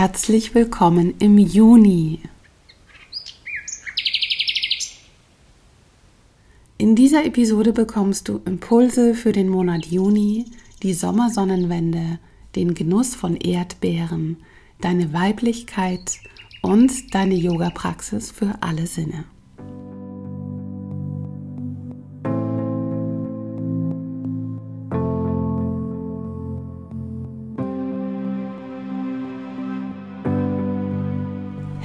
Herzlich willkommen im Juni. In dieser Episode bekommst du Impulse für den Monat Juni, die Sommersonnenwende, den Genuss von Erdbeeren, deine Weiblichkeit und deine Yoga-Praxis für alle Sinne.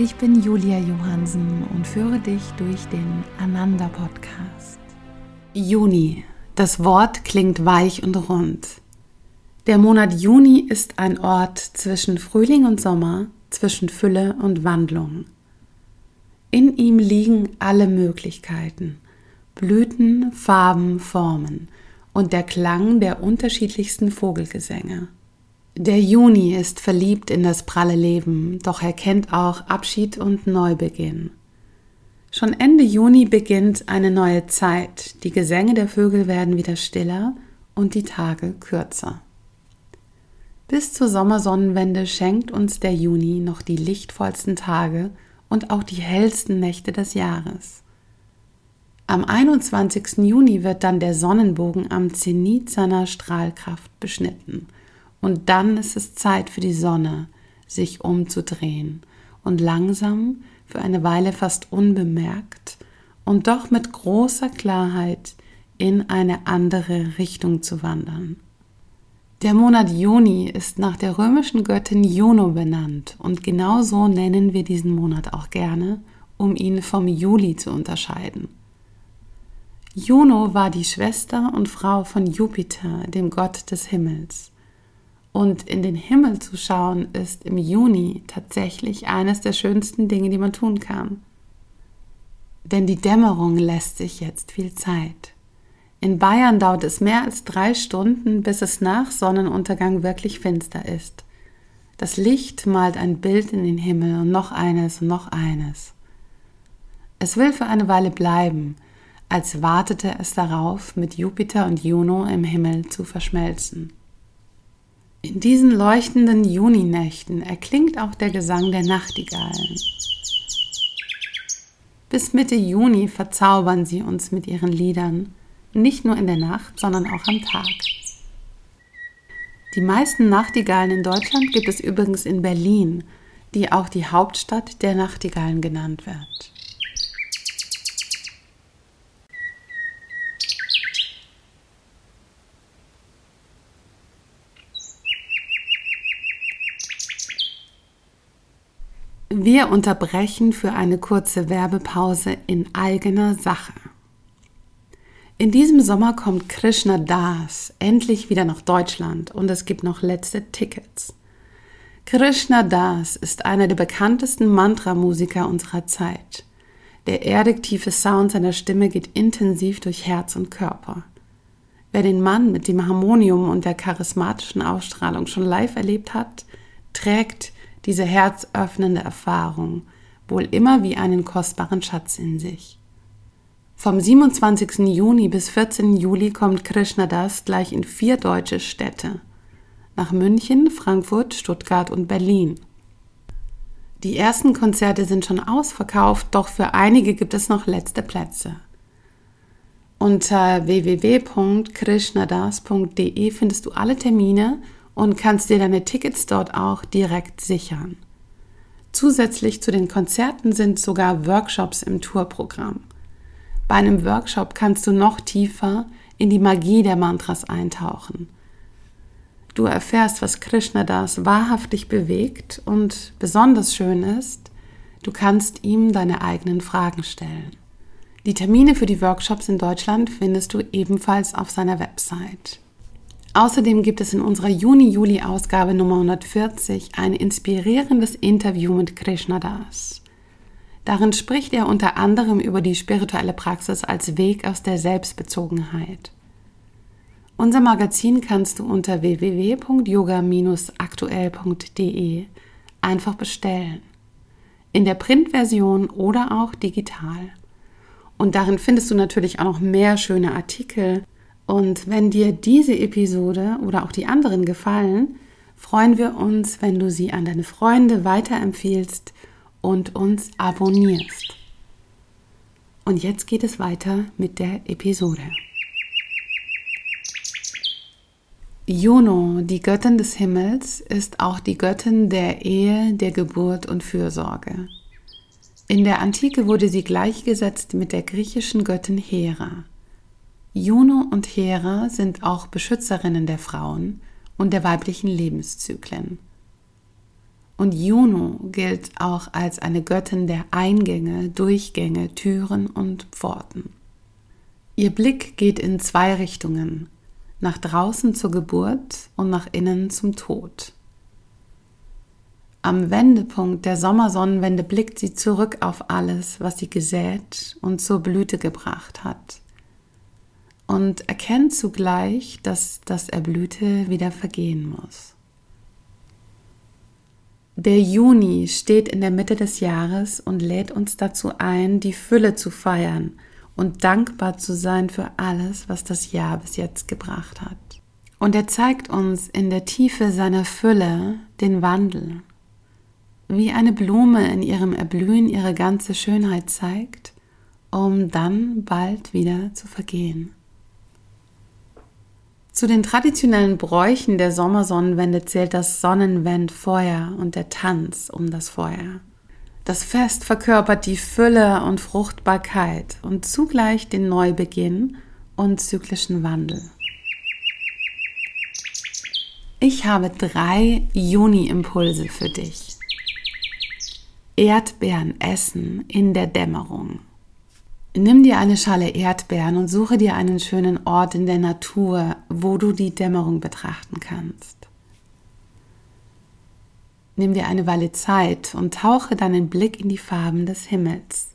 Ich bin Julia Johansen und führe dich durch den Ananda Podcast. Juni. Das Wort klingt weich und rund. Der Monat Juni ist ein Ort zwischen Frühling und Sommer, zwischen Fülle und Wandlung. In ihm liegen alle Möglichkeiten, Blüten, Farben, Formen und der Klang der unterschiedlichsten Vogelgesänge. Der Juni ist verliebt in das pralle Leben, doch er kennt auch Abschied und Neubeginn. Schon Ende Juni beginnt eine neue Zeit, die Gesänge der Vögel werden wieder stiller und die Tage kürzer. Bis zur Sommersonnenwende schenkt uns der Juni noch die lichtvollsten Tage und auch die hellsten Nächte des Jahres. Am 21. Juni wird dann der Sonnenbogen am Zenit seiner Strahlkraft beschnitten – und dann ist es Zeit für die Sonne, sich umzudrehen und langsam, für eine Weile fast unbemerkt und doch mit großer Klarheit in eine andere Richtung zu wandern. Der Monat Juni ist nach der römischen Göttin Juno benannt und genau so nennen wir diesen Monat auch gerne, um ihn vom Juli zu unterscheiden. Juno war die Schwester und Frau von Jupiter, dem Gott des Himmels. Und in den Himmel zu schauen ist im Juni tatsächlich eines der schönsten Dinge, die man tun kann. Denn die Dämmerung lässt sich jetzt viel Zeit. In Bayern dauert es mehr als drei Stunden, bis es nach Sonnenuntergang wirklich finster ist. Das Licht malt ein Bild in den Himmel und noch eines und noch eines. Es will für eine Weile bleiben, als wartete es darauf, mit Jupiter und Juno im Himmel zu verschmelzen. In diesen leuchtenden Juninächten erklingt auch der Gesang der Nachtigallen. Bis Mitte Juni verzaubern sie uns mit ihren Liedern, nicht nur in der Nacht, sondern auch am Tag. Die meisten Nachtigallen in Deutschland gibt es übrigens in Berlin, die auch die Hauptstadt der Nachtigallen genannt wird. Wir unterbrechen für eine kurze Werbepause in eigener Sache. In diesem Sommer kommt Krishna Das endlich wieder nach Deutschland und es gibt noch letzte Tickets. Krishna Das ist einer der bekanntesten Mantra-Musiker unserer Zeit. Der erdektive Sound seiner Stimme geht intensiv durch Herz und Körper. Wer den Mann mit dem Harmonium und der charismatischen Ausstrahlung schon live erlebt hat, trägt diese herzöffnende Erfahrung wohl immer wie einen kostbaren Schatz in sich. Vom 27. Juni bis 14. Juli kommt Krishna Das gleich in vier deutsche Städte. Nach München, Frankfurt, Stuttgart und Berlin. Die ersten Konzerte sind schon ausverkauft, doch für einige gibt es noch letzte Plätze. Unter www.krishnadas.de findest du alle Termine und kannst dir deine Tickets dort auch direkt sichern. Zusätzlich zu den Konzerten sind sogar Workshops im Tourprogramm. Bei einem Workshop kannst du noch tiefer in die Magie der Mantras eintauchen. Du erfährst, was Krishna das wahrhaftig bewegt und besonders schön ist, du kannst ihm deine eigenen Fragen stellen. Die Termine für die Workshops in Deutschland findest du ebenfalls auf seiner Website. Außerdem gibt es in unserer Juni-Juli-Ausgabe Nummer 140 ein inspirierendes Interview mit Krishna Das. Darin spricht er unter anderem über die spirituelle Praxis als Weg aus der Selbstbezogenheit. Unser Magazin kannst du unter www.yoga-aktuell.de einfach bestellen. In der Printversion oder auch digital. Und darin findest du natürlich auch noch mehr schöne Artikel. Und wenn dir diese Episode oder auch die anderen gefallen, freuen wir uns, wenn du sie an deine Freunde weiterempfiehlst und uns abonnierst. Und jetzt geht es weiter mit der Episode. Juno, die Göttin des Himmels, ist auch die Göttin der Ehe, der Geburt und Fürsorge. In der Antike wurde sie gleichgesetzt mit der griechischen Göttin Hera. Juno und Hera sind auch Beschützerinnen der Frauen und der weiblichen Lebenszyklen. Und Juno gilt auch als eine Göttin der Eingänge, Durchgänge, Türen und Pforten. Ihr Blick geht in zwei Richtungen, nach draußen zur Geburt und nach innen zum Tod. Am Wendepunkt der Sommersonnenwende blickt sie zurück auf alles, was sie gesät und zur Blüte gebracht hat. Und erkennt zugleich, dass das Erblühte wieder vergehen muss. Der Juni steht in der Mitte des Jahres und lädt uns dazu ein, die Fülle zu feiern und dankbar zu sein für alles, was das Jahr bis jetzt gebracht hat. Und er zeigt uns in der Tiefe seiner Fülle den Wandel wie eine Blume in ihrem Erblühen ihre ganze Schönheit zeigt, um dann bald wieder zu vergehen. Zu den traditionellen Bräuchen der Sommersonnenwende zählt das Sonnenwendfeuer und der Tanz um das Feuer. Das Fest verkörpert die Fülle und Fruchtbarkeit und zugleich den Neubeginn und zyklischen Wandel. Ich habe drei Juni-Impulse für dich. Erdbeeren essen in der Dämmerung. Nimm dir eine Schale Erdbeeren und suche dir einen schönen Ort in der Natur, wo du die Dämmerung betrachten kannst. Nimm dir eine Weile Zeit und tauche deinen Blick in die Farben des Himmels.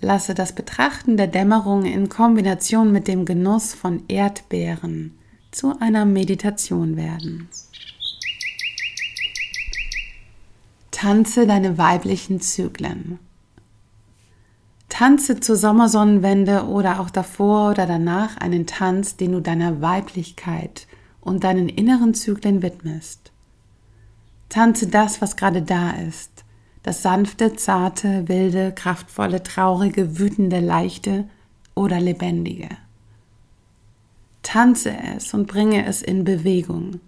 Lasse das Betrachten der Dämmerung in Kombination mit dem Genuss von Erdbeeren zu einer Meditation werden. Tanze deine weiblichen Zyklen. Tanze zur Sommersonnenwende oder auch davor oder danach einen Tanz, den du deiner Weiblichkeit und deinen inneren Zyklen widmest. Tanze das, was gerade da ist. Das sanfte, zarte, wilde, kraftvolle, traurige, wütende, leichte oder lebendige. Tanze es und bringe es in Bewegung.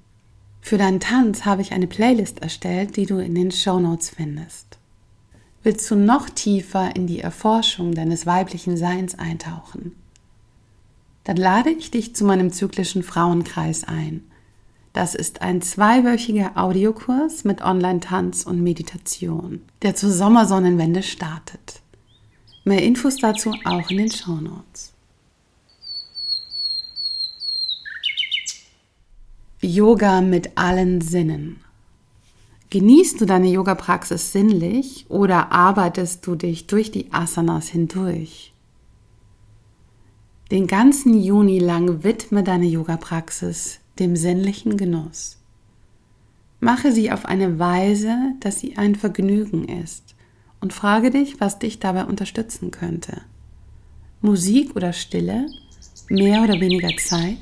Für deinen Tanz habe ich eine Playlist erstellt, die du in den Show Notes findest. Willst du noch tiefer in die Erforschung deines weiblichen Seins eintauchen? Dann lade ich dich zu meinem zyklischen Frauenkreis ein. Das ist ein zweiwöchiger Audiokurs mit Online-Tanz und Meditation, der zur Sommersonnenwende startet. Mehr Infos dazu auch in den Show Notes. Yoga mit allen Sinnen. Genießt du deine Yoga-Praxis sinnlich oder arbeitest du dich durch die Asanas hindurch? Den ganzen Juni lang widme deine Yoga-Praxis dem sinnlichen Genuss. Mache sie auf eine Weise, dass sie ein Vergnügen ist und frage dich, was dich dabei unterstützen könnte. Musik oder Stille, mehr oder weniger Zeit,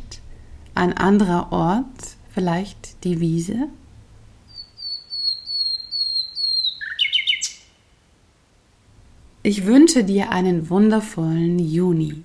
ein anderer Ort, vielleicht die Wiese? Ich wünsche dir einen wundervollen Juni.